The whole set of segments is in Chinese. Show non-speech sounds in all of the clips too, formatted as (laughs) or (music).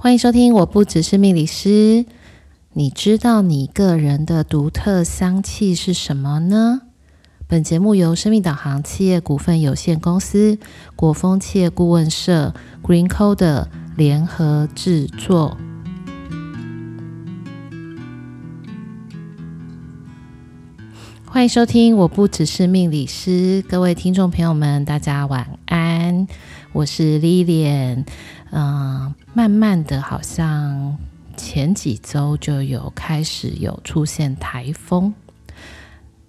欢迎收听，我不只是命理师。你知道你个人的独特香气是什么呢？本节目由生命导航企业股份有限公司、国风企业顾问社、GreenCoder 联合制作。欢迎收听，我不只是命理师。各位听众朋友们，大家晚安，我是 Lilian。嗯，慢慢的，好像前几周就有开始有出现台风，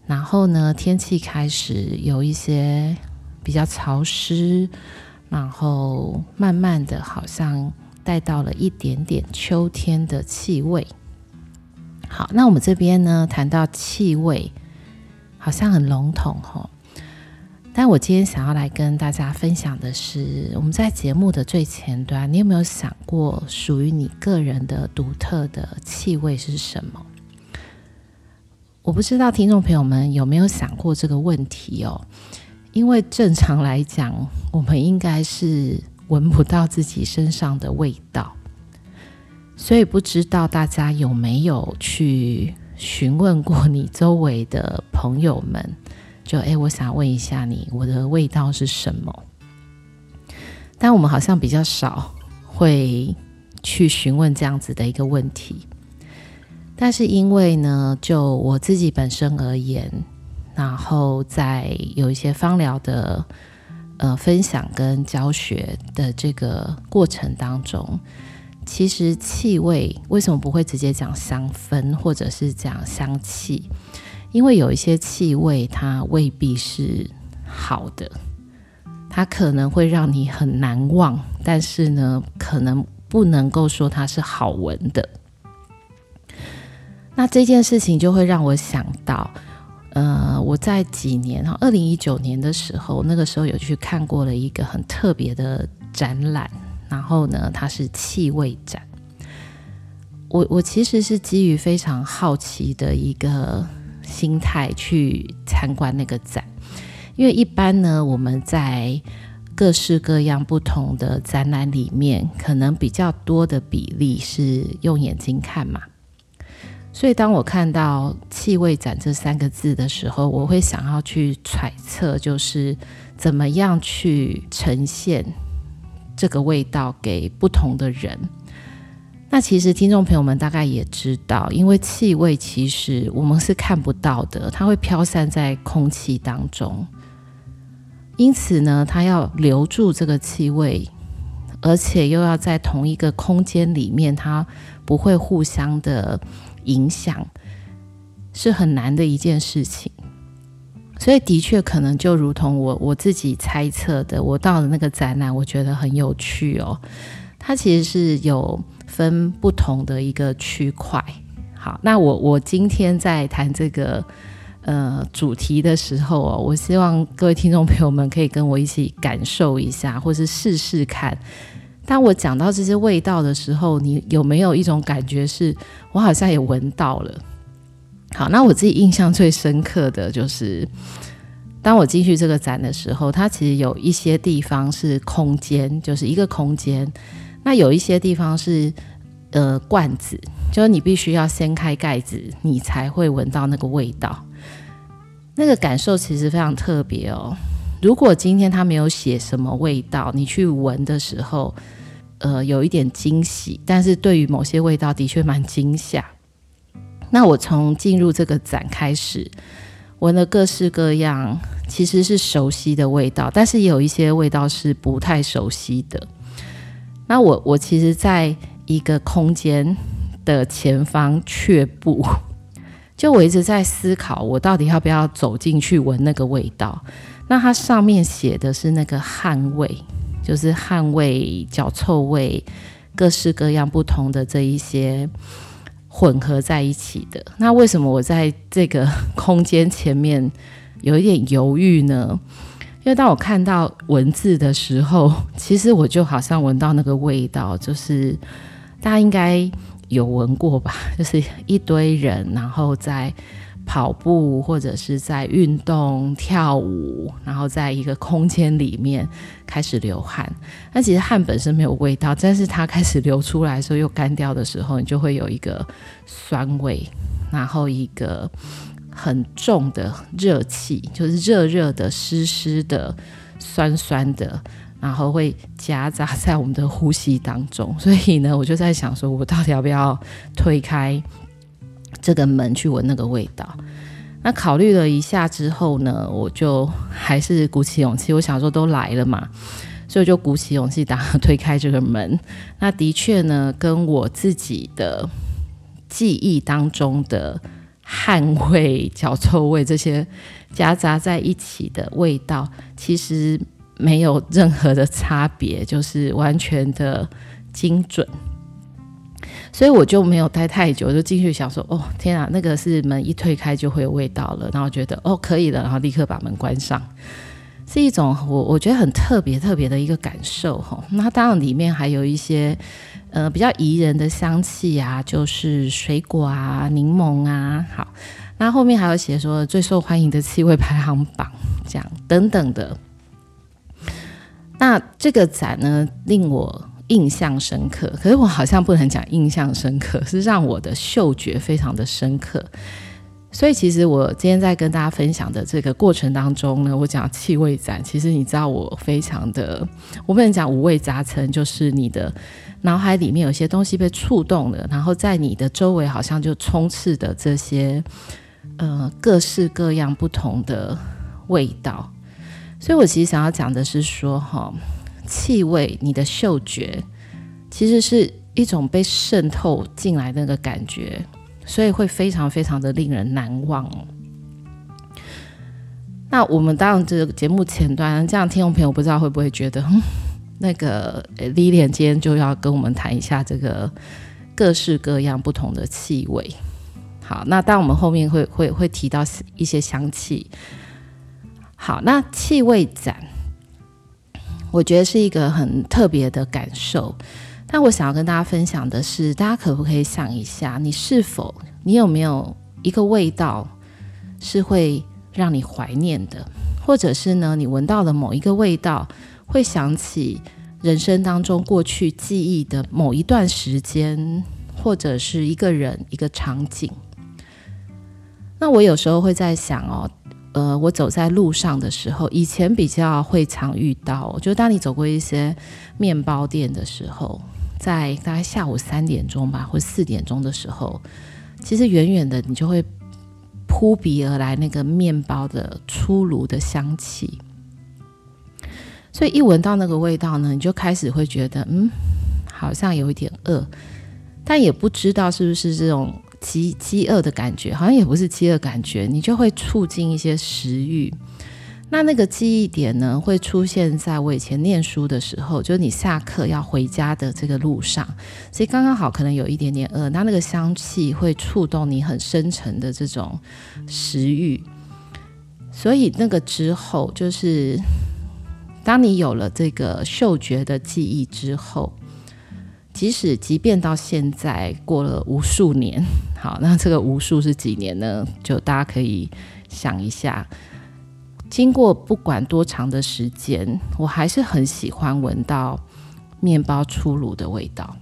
然后呢，天气开始有一些比较潮湿，然后慢慢的，好像带到了一点点秋天的气味。好，那我们这边呢，谈到气味，好像很笼统吼。但我今天想要来跟大家分享的是，我们在节目的最前端，你有没有想过属于你个人的独特的气味是什么？我不知道听众朋友们有没有想过这个问题哦。因为正常来讲，我们应该是闻不到自己身上的味道，所以不知道大家有没有去询问过你周围的朋友们。就哎，我想问一下你，我的味道是什么？但我们好像比较少会去询问这样子的一个问题。但是因为呢，就我自己本身而言，然后在有一些芳疗的呃分享跟教学的这个过程当中，其实气味为什么不会直接讲香氛，或者是讲香气？因为有一些气味，它未必是好的，它可能会让你很难忘，但是呢，可能不能够说它是好闻的。那这件事情就会让我想到，呃，我在几年哈，二零一九年的时候，那个时候有去看过了一个很特别的展览，然后呢，它是气味展。我我其实是基于非常好奇的一个。心态去参观那个展，因为一般呢，我们在各式各样不同的展览里面，可能比较多的比例是用眼睛看嘛。所以当我看到“气味展”这三个字的时候，我会想要去揣测，就是怎么样去呈现这个味道给不同的人。那其实听众朋友们大概也知道，因为气味其实我们是看不到的，它会飘散在空气当中。因此呢，它要留住这个气味，而且又要在同一个空间里面，它不会互相的影响，是很难的一件事情。所以的确可能就如同我我自己猜测的，我到了那个展览，我觉得很有趣哦。它其实是有。分不同的一个区块。好，那我我今天在谈这个呃主题的时候哦，我希望各位听众朋友们可以跟我一起感受一下，或是试试看。当我讲到这些味道的时候，你有没有一种感觉是，我好像也闻到了？好，那我自己印象最深刻的就是，当我进去这个展的时候，它其实有一些地方是空间，就是一个空间。那有一些地方是，呃，罐子，就是你必须要掀开盖子，你才会闻到那个味道。那个感受其实非常特别哦。如果今天他没有写什么味道，你去闻的时候，呃，有一点惊喜，但是对于某些味道的确蛮惊吓。那我从进入这个展开始，闻了各式各样，其实是熟悉的味道，但是也有一些味道是不太熟悉的。那我我其实在一个空间的前方却步，(laughs) 就我一直在思考，我到底要不要走进去闻那个味道？那它上面写的是那个汗味，就是汗味、脚臭味，各式各样不同的这一些混合在一起的。那为什么我在这个 (laughs) 空间前面有一点犹豫呢？因为当我看到文字的时候，(laughs) 其实我就好像闻到那个味道，就是大家应该有闻过吧？(laughs) 就是一堆人，然后在跑步或者是在运动跳舞，然后在一个空间里面开始流汗。那其实汗本身没有味道，但是它开始流出来的时候又干掉的时候，你就会有一个酸味，然后一个很重的热气，就是热热的、湿湿的、酸酸的，然后会夹杂在我们的呼吸当中。(laughs) 所以呢，我就在想说，我到底要不要推开？这个门去闻那个味道，那考虑了一下之后呢，我就还是鼓起勇气。我想说都来了嘛，所以我就鼓起勇气打推开这个门。那的确呢，跟我自己的记忆当中的汗味、脚臭味这些夹杂在一起的味道，其实没有任何的差别，(laughs) 就是完全的精准。所以我就没有待太久，就进去想说，哦，天啊，那个是门一推开就会有味道了，然后觉得哦可以了，然后立刻把门关上，是一种我我觉得很特别特别的一个感受哈。那当然里面还有一些呃比较宜人的香气啊，就是水果啊、柠檬啊，好，那后面还有写说最受欢迎的气味排行榜，这样等等的。那这个展呢，令我。印象深刻，可是我好像不能讲印象深刻，是让我的嗅觉非常的深刻。所以其实我今天在跟大家分享的这个过程当中呢，我讲气味展，其实你知道我非常的，我不能讲五味杂陈，就是你的脑海里面有些东西被触动了，然后在你的周围好像就充斥的这些呃各式各样不同的味道。所以我其实想要讲的是说哈。气味，你的嗅觉其实是一种被渗透进来那个感觉，所以会非常非常的令人难忘。那我们当然这个节目前端，这样听众朋友不知道会不会觉得，嗯、那个 Lilian 今天就要跟我们谈一下这个各式各样不同的气味。好，那当我们后面会会会提到一些香气。好，那气味展。我觉得是一个很特别的感受，但我想要跟大家分享的是，大家可不可以想一下，你是否你有没有一个味道是会让你怀念的，或者是呢，你闻到了某一个味道，会想起人生当中过去记忆的某一段时间，或者是一个人、一个场景？那我有时候会在想哦。呃，我走在路上的时候，以前比较会常遇到，就当你走过一些面包店的时候，在大概下午三点钟吧，或四点钟的时候，其实远远的你就会扑鼻而来那个面包的出炉的香气，所以一闻到那个味道呢，你就开始会觉得，嗯，好像有一点饿，但也不知道是不是这种。饥饥饿的感觉，好像也不是饥饿感觉，你就会促进一些食欲。那那个记忆点呢，会出现在我以前念书的时候，就是你下课要回家的这个路上，所以刚刚好可能有一点点饿，那那个香气会触动你很深沉的这种食欲。所以那个之后，就是当你有了这个嗅觉的记忆之后。即使即便到现在过了无数年，好，那这个无数是几年呢？就大家可以想一下，经过不管多长的时间，我还是很喜欢闻到面包出炉的味道。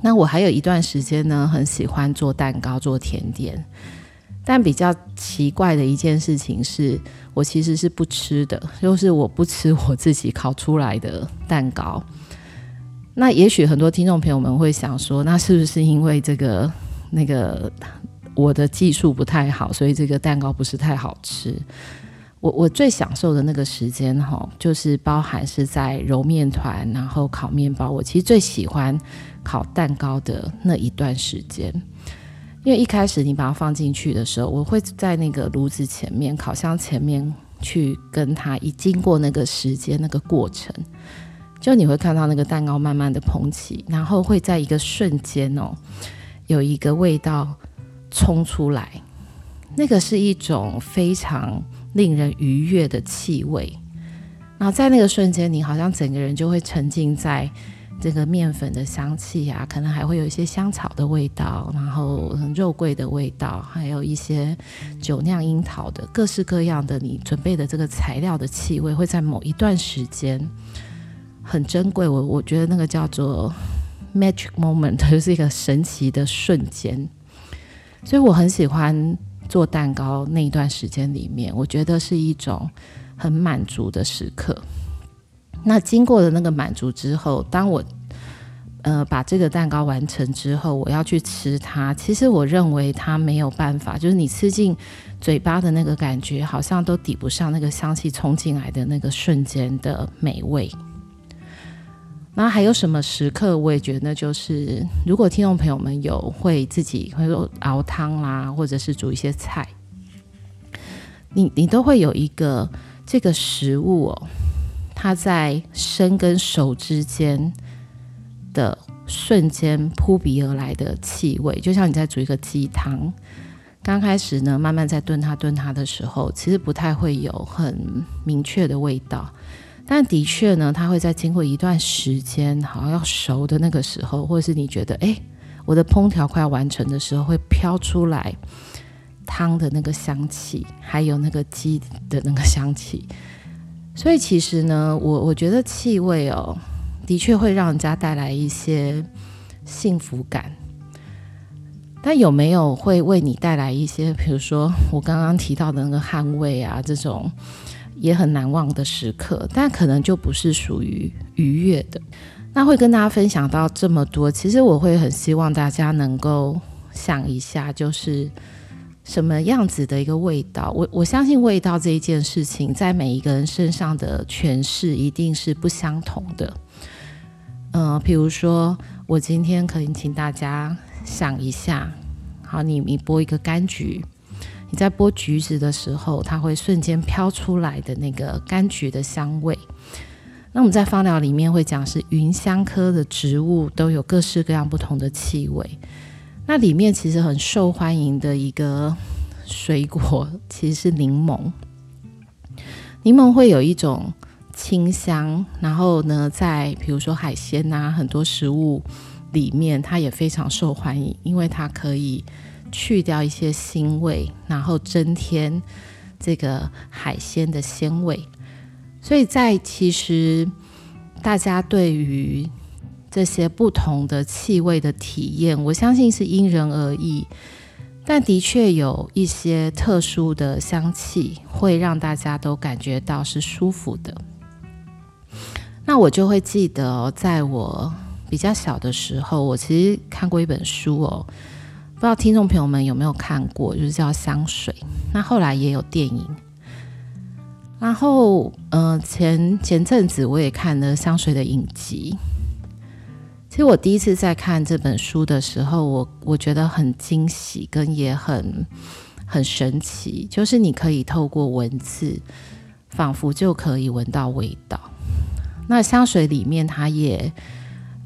那我还有一段时间呢，很喜欢做蛋糕、做甜点，但比较奇怪的一件事情是，我其实是不吃的，就是我不吃我自己烤出来的蛋糕。那也许很多听众朋友们会想说，那是不是因为这个那个我的技术不太好，所以这个蛋糕不是太好吃？我我最享受的那个时间哈，就是包含是在揉面团，然后烤面包。我其实最喜欢烤蛋糕的那一段时间，因为一开始你把它放进去的时候，我会在那个炉子前面、烤箱前面去跟它一经过那个时间那个过程。就你会看到那个蛋糕慢慢的膨起，然后会在一个瞬间哦，有一个味道冲出来，那个是一种非常令人愉悦的气味。然后在那个瞬间，你好像整个人就会沉浸在这个面粉的香气啊，可能还会有一些香草的味道，然后肉桂的味道，还有一些酒酿樱桃的各式各样的你准备的这个材料的气味，会在某一段时间很珍贵。我我觉得那个叫做 magic moment，(laughs) 就是一个神奇的瞬间。所以我很喜欢做蛋糕那一段时间里面，我觉得是一种很满足的时刻。那经过了那个满足之后，当我呃把这个蛋糕完成之后，我要去吃它。其实我认为它没有办法，就是你吃进嘴巴的那个感觉，好像都抵不上那个香气冲进来的那个瞬间的美味。那还有什么时刻？我也觉得就是，如果听众朋友们有会自己会说熬汤啦，或者是煮一些菜，你你都会有一个这个食物哦。它在生跟熟之间的瞬间扑鼻而来的气味，就像你在煮一个鸡汤，刚开始呢，慢慢在炖它炖它的时候，其实不太会有很明确的味道，但的确呢，它会在经过一段时间，好像要熟的那个时候，或者是你觉得，哎，我的烹调快要完成的时候，会飘出来汤的那个香气，还有那个鸡的那个香气。所以其实呢，我我觉得气味哦，的确会让人家带来一些幸福感。但有没有会为你带来一些，比如说我刚刚提到的那个汗味啊，这种也很难忘的时刻？但可能就不是属于愉悦的。那会跟大家分享到这么多，其实我会很希望大家能够想一下，就是。什么样子的一个味道？我我相信味道这一件事情，在每一个人身上的诠释一定是不相同的。嗯、呃，比如说，我今天可以请大家想一下，好，你你剥一个柑橘，你在剥橘子的时候，它会瞬间飘出来的那个柑橘的香味。那我们在芳疗里面会讲，是芸香科的植物都有各式各样不同的气味。那里面其实很受欢迎的一个水果，其实是柠檬。柠檬会有一种清香，然后呢，在比如说海鲜啊，很多食物里面，它也非常受欢迎，因为它可以去掉一些腥味，然后增添这个海鲜的鲜味。所以在其实大家对于这些不同的气味的体验，我相信是因人而异，但的确有一些特殊的香气会让大家都感觉到是舒服的。那我就会记得哦，在我比较小的时候，我其实看过一本书哦，不知道听众朋友们有没有看过，就是叫《香水》。那后来也有电影，然后呃，前前阵子我也看了《香水》的影集。其实我第一次在看这本书的时候，我我觉得很惊喜，跟也很很神奇，就是你可以透过文字，仿佛就可以闻到味道。那香水里面，它也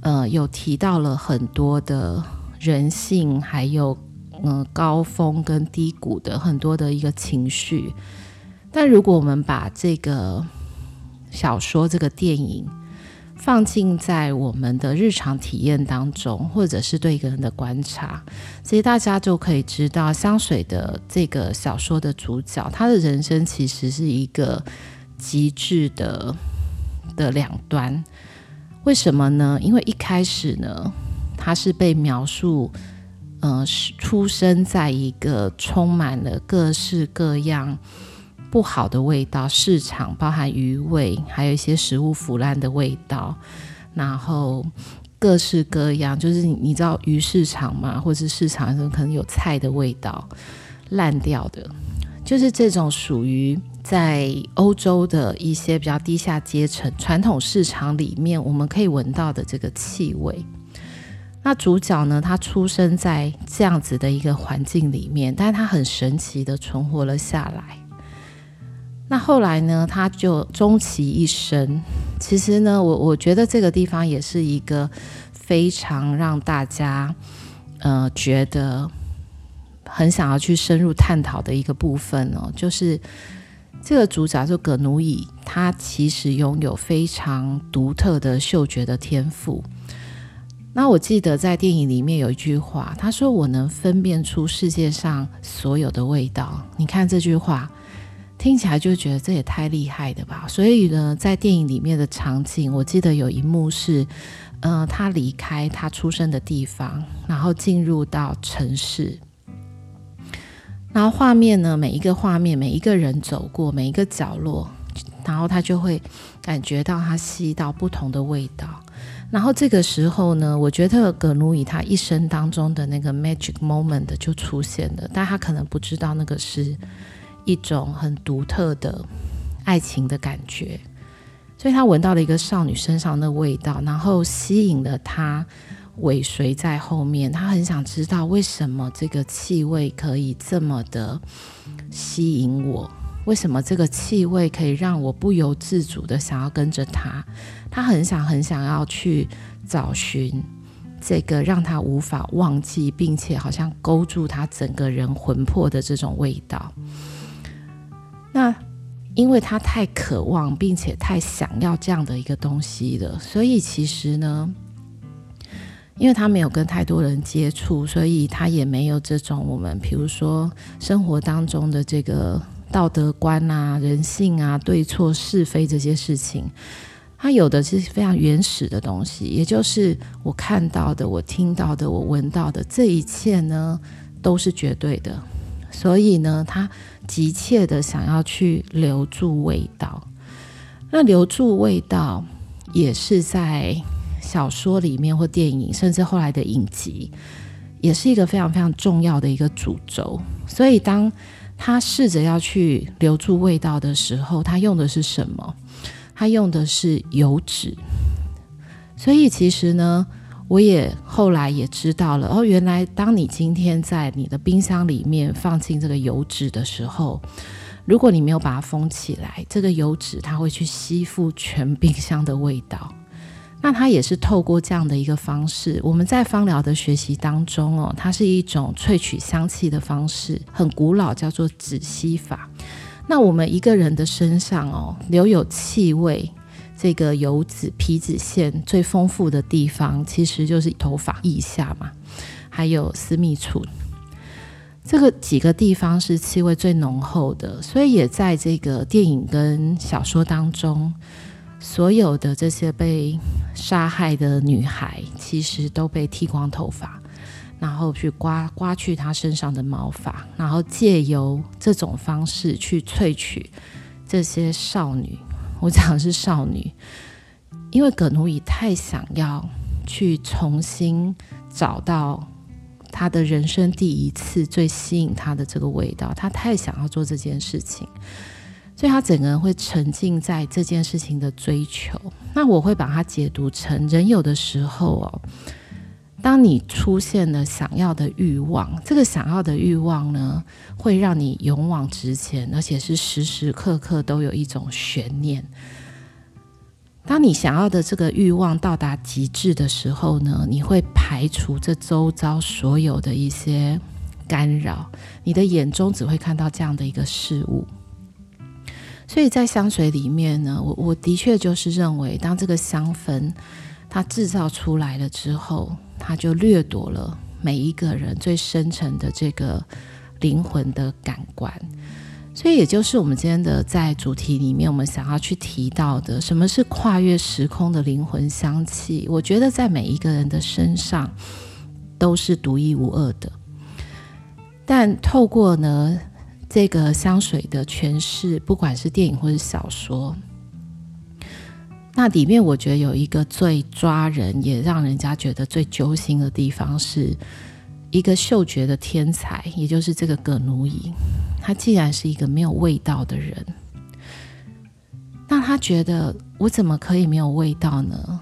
呃有提到了很多的人性，还有嗯、高峰跟低谷的很多的一个情绪。但如果我们把这个小说、这个电影，放进在我们的日常体验当中，或者是对一个人的观察，其实大家就可以知道，香水的这个小说的主角，他的人生其实是一个极致的的两端。为什么呢？因为一开始呢，他是被描述，呃，出生在一个充满了各式各样。不好的味道，市场包含鱼味，还有一些食物腐烂的味道，然后各式各样，就是你知道鱼市场嘛，或是市场上可能有菜的味道，烂掉的，就是这种属于在欧洲的一些比较低下阶层传统市场里面，我们可以闻到的这个气味。那主角呢，他出生在这样子的一个环境里面，但是他很神奇的存活了下来。那后来呢，他就终其一生。其实呢，我我觉得这个地方也是一个非常让大家呃觉得很想要去深入探讨的一个部分哦。就是这个主角就葛努伊，他其实拥有非常独特的嗅觉的天赋。那我记得在电影里面有一句话，他说：“我能分辨出世界上所有的味道。”你看这句话，听起来就觉得这也太厉害了吧？所以呢，在电影里面的场景，我记得有一幕是，呃，他离开他出生的地方，然后进入到城市。然后画面呢，每一个画面，每一个人走过每一个角落，然后他就会感觉到他吸到不同的味道。然后这个时候呢，我觉得葛努伊他一生当中的那个 magic moment 就出现了，但他可能不知道那个是一种很独特的爱情的感觉，所以他闻到了一个少女身上的味道，然后吸引了他。尾随在后面，他很想知道为什么这个气味可以这么的吸引我，为什么这个气味可以让我不由自主的想要跟着他？他很想很想要去找寻这个让他无法忘记，并且好像勾住他整个人魂魄的这种味道。那因为他太渴望，并且太想要这样的一个东西了，所以其实呢。因为他没有跟太多人接触，所以他也没有这种我们，比如说生活当中的这个道德观啊、人性啊、对错是非这些事情。他有的是非常原始的东西，也就是我看到的、我听到的、我闻到的这一切呢，都是绝对的。所以呢，他急切的想要去留住味道。那留住味道也是在。小说里面或电影，甚至后来的影集，也是一个非常非常重要的一个主轴。所以，当他试着要去留住味道的时候，他用的是什么？他用的是油脂。所以，其实呢，我也后来也知道了，哦，原来当你今天在你的冰箱里面放进这个油脂的时候，如果你没有把它封起来，这个油脂它会去吸附全冰箱的味道。那它也是透过这样的一个方式，我们在芳疗的学习当中哦，它是一种萃取香气的方式，很古老，叫做止吸法。那我们一个人的身上哦，留有气味，这个油脂皮脂腺最丰富的地方，其实就是头发腋下嘛，还有私密处，这个几个地方是气味最浓厚的，所以也在这个电影跟小说当中。所有的这些被杀害的女孩，其实都被剃光头发，然后去刮刮去她身上的毛发，然后借由这种方式去萃取这些少女。我讲的是少女，因为葛奴伊太想要去重新找到她的人生第一次最吸引她的这个味道，她太想要做这件事情。所以他整个人会沉浸在这件事情的追求。那我会把它解读成，人有的时候哦，当你出现了想要的欲望，这个想要的欲望呢，会让你勇往直前，而且是时时刻刻都有一种悬念。当你想要的这个欲望到达极致的时候呢，你会排除这周遭所有的一些干扰，你的眼中只会看到这样的一个事物。所以在香水里面呢，我我的确就是认为，当这个香氛它制造出来了之后，它就掠夺了每一个人最深层的这个灵魂的感官。所以也就是我们今天的在主题里面，我们想要去提到的，什么是跨越时空的灵魂香气？我觉得在每一个人的身上都是独一无二的，但透过呢。这个香水的诠释，不管是电影或是小说，那里面我觉得有一个最抓人，也让人家觉得最揪心的地方，是一个嗅觉的天才，也就是这个葛努伊。他既然是一个没有味道的人，那他觉得我怎么可以没有味道呢？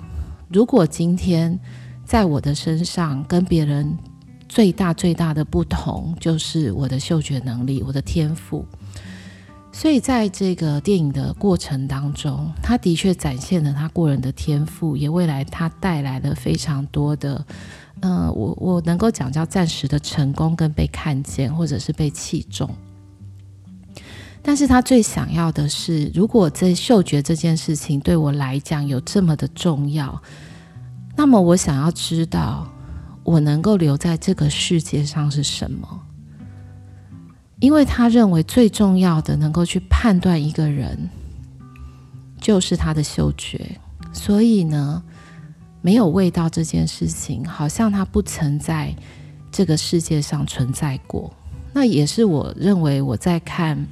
如果今天在我的身上跟别人。最大最大的不同就是我的嗅觉能力，我的天赋。所以在这个电影的过程当中，他的确展现了他过人的天赋，也未来他带来了非常多的，呃，我我能够讲叫暂时的成功跟被看见，或者是被器重。但是他最想要的是，如果这嗅觉这件事情对我来讲有这么的重要，那么我想要知道，我能够留在这个世界上是什么？因为他认为最重要的能够去判断一个人，就是他的嗅觉。所以呢，没有味道这件事情，好像他不曾在这个世界上存在过。那也是我认为我在看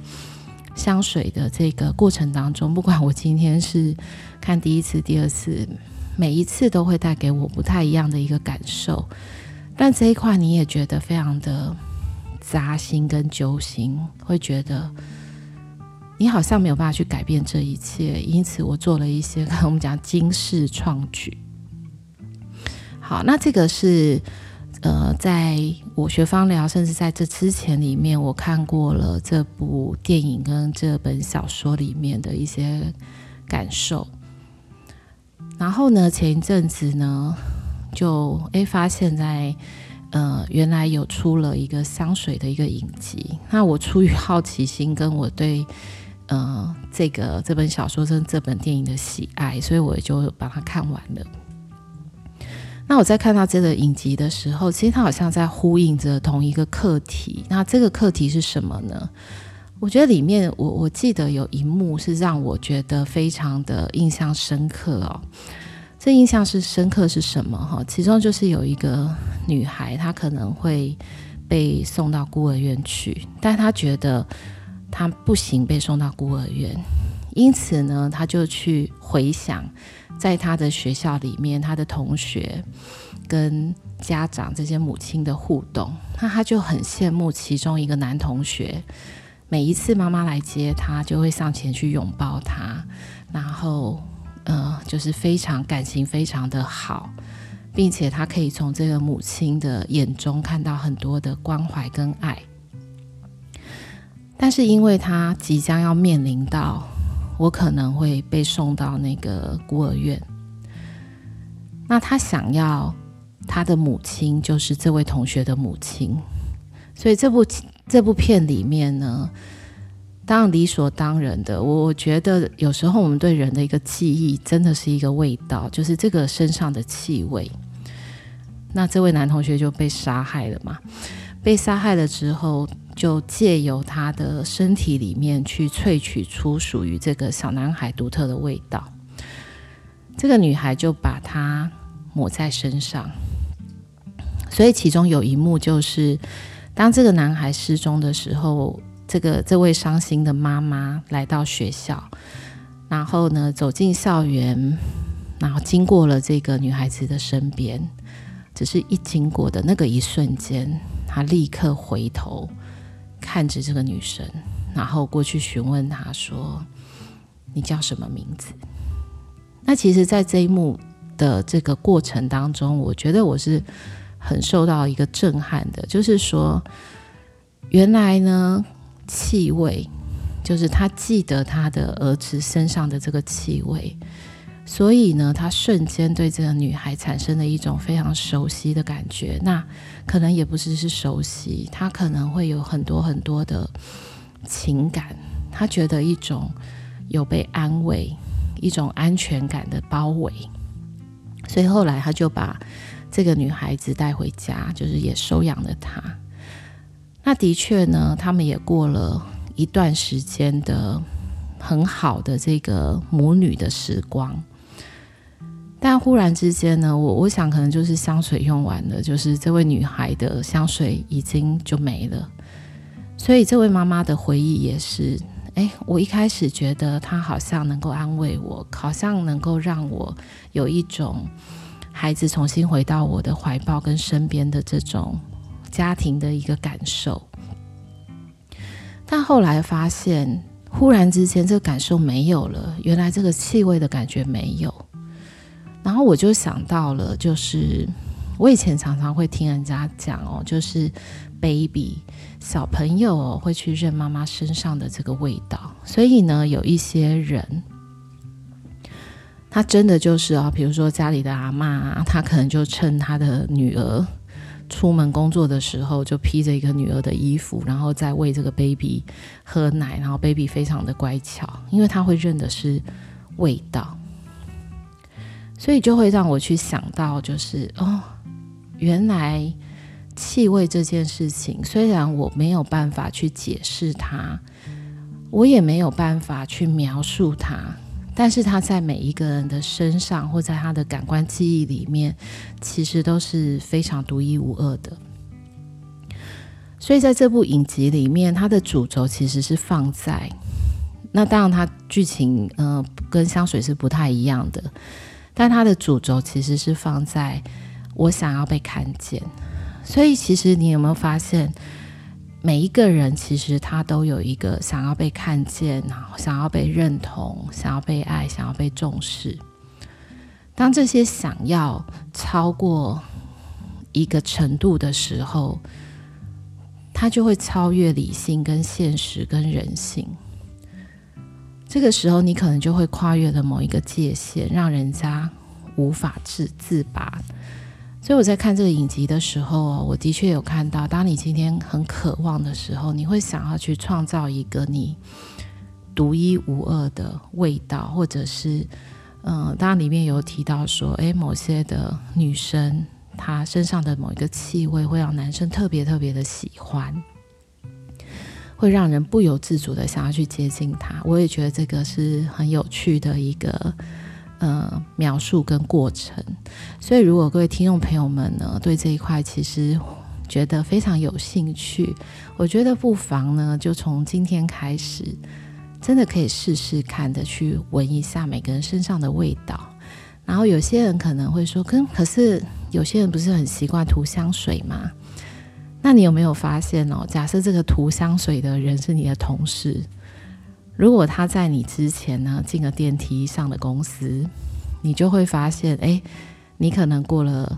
香水的这个过程当中，不管我今天是看第一次、第二次，每一次都会带给我不太一样的一个感受。但这一块你也觉得非常的。扎心跟揪心，会觉得你好像没有办法去改变这一切，因此我做了一些跟我们讲惊世创举。好，那这个是呃，在我学芳疗，甚至在这之前里面，我看过了这部电影跟这本小说里面的一些感受。然后呢，前一阵子呢，就诶发现在。呃，原来有出了一个香水的一个影集。那我出于好奇心，跟我对呃这个这本小说跟这本电影的喜爱，所以我就把它看完了。那我在看到这个影集的时候，其实它好像在呼应着同一个课题。那这个课题是什么呢？我觉得里面我我记得有一幕是让我觉得非常的印象深刻哦。这印象是深刻是什么？哈，其中就是有一个女孩，她可能会被送到孤儿院去，但她觉得她不行被送到孤儿院，因此呢，她就去回想在她的学校里面，她的同学跟家长这些母亲的互动，那她就很羡慕其中一个男同学，每一次妈妈来接他，就会上前去拥抱她，然后。呃，就是非常感情非常的好，并且他可以从这个母亲的眼中看到很多的关怀跟爱。但是因为他即将要面临到我可能会被送到那个孤儿院，那他想要他的母亲就是这位同学的母亲，所以这部这部片里面呢。当然理所当然的，我觉得有时候我们对人的一个记忆真的是一个味道，就是这个身上的气味。那这位男同学就被杀害了嘛？被杀害了之后，就借由他的身体里面去萃取出属于这个小男孩独特的味道。这个女孩就把它抹在身上，所以其中有一幕就是，当这个男孩失踪的时候。这个这位伤心的妈妈来到学校，然后呢，走进校园，然后经过了这个女孩子的身边，只是一经过的那个一瞬间，她立刻回头看着这个女生，然后过去询问她说：“你叫什么名字？”那其实，在这一幕的这个过程当中，我觉得我是很受到一个震撼的，就是说，原来呢。气味，就是他记得他的儿子身上的这个气味，所以呢，他瞬间对这个女孩产生了一种非常熟悉的感觉。那可能也不是是熟悉，他可能会有很多很多的情感。他觉得一种有被安慰、一种安全感的包围，所以后来他就把这个女孩子带回家，就是也收养了她。那的确呢，他们也过了一段时间的很好的这个母女的时光，但忽然之间呢，我我想可能就是香水用完了，就是这位女孩的香水已经就没了，所以这位妈妈的回忆也是，哎，我一开始觉得她好像能够安慰我，好像能够让我有一种孩子重新回到我的怀抱跟身边的这种。家庭的一个感受，但后来发现，忽然之间这个感受没有了，原来这个气味的感觉没有，然后我就想到了，就是我以前常常会听人家讲哦，就是 baby 小朋友会去认妈妈身上的这个味道，所以呢，有一些人，他真的就是啊，比如说家里的阿嬷，他可能就趁他的女儿。出门工作的时候就披着一个女儿的衣服，然后再喂这个 baby 喝奶，然后 baby 非常的乖巧，因为他会认的是味道，所以就会让我去想到，就是哦，原来气味这件事情，虽然我没有办法去解释它，我也没有办法去描述它。但是他在每一个人的身上，或在他的感官记忆里面，其实都是非常独一无二的。所以在这部影集里面，它的主轴其实是放在……那当然，它剧情呃跟香水是不太一样的，但它的主轴其实是放在我想要被看见。所以，其实你有没有发现？每一个人其实他都有一个想要被看见，然后想要被认同，想要被爱，想要被重视。当这些想要超过一个程度的时候，他就会超越理性、跟现实、跟人性。这个时候，你可能就会跨越了某一个界限，让人家无法自自拔。所以我在看这个影集的时候，我的确有看到，当你今天很渴望的时候，你会想要去创造一个你独一无二的味道，或者是，嗯、当然里面有提到说，诶，某些的女生她身上的某一个气味会让男生特别特别的喜欢，会让人不由自主的想要去接近她。我也觉得这个是很有趣的一个。呃，描述跟过程，所以如果各位听众朋友们呢，对这一块其实觉得非常有兴趣，我觉得不妨呢，就从今天开始，真的可以试试看的去闻一下每个人身上的味道。然后有些人可能会说，跟可是有些人不是很习惯涂香水吗？那你有没有发现哦？假设这个涂香水的人是你的同事。如果他在你之前呢，进了电梯上了公司，你就会发现，哎，你可能过了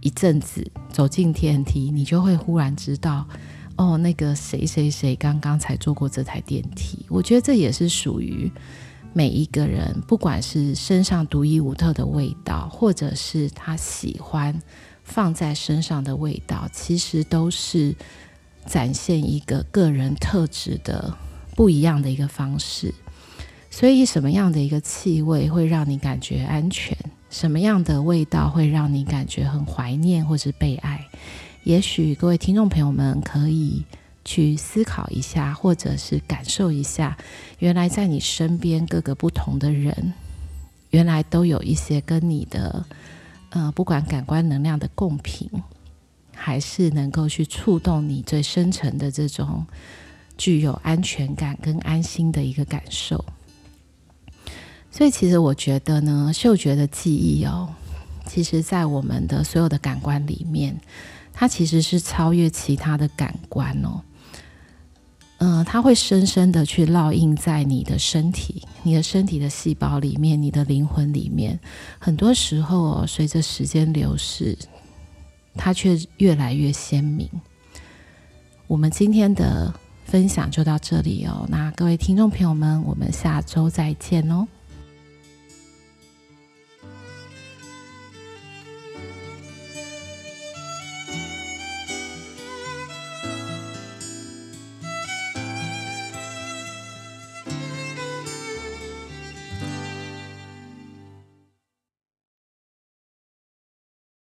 一阵子走进电梯，你就会忽然知道，哦，那个谁谁谁刚刚才坐过这台电梯。我觉得这也是属于每一个人，不管是身上独一无二的味道，或者是他喜欢放在身上的味道，其实都是展现一个个人特质的。不一样的一个方式，所以什么样的一个气味会让你感觉安全？什么样的味道会让你感觉很怀念或是被爱？也许各位听众朋友们可以去思考一下，或者是感受一下，原来在你身边各个不同的人，原来都有一些跟你的呃，不管感官能量的共频，还是能够去触动你最深层的这种。具有安全感跟安心的一个感受，所以其实我觉得呢，嗅觉的记忆哦，其实在我们的所有的感官里面，它其实是超越其他的感官哦。嗯、它会深深的去烙印在你的身体、你的身体的细胞里面、你的灵魂里面。很多时候哦，随着时间流逝，它却越来越鲜明。我们今天的。分享就到这里哦，那各位听众朋友们，我们下周再见哦。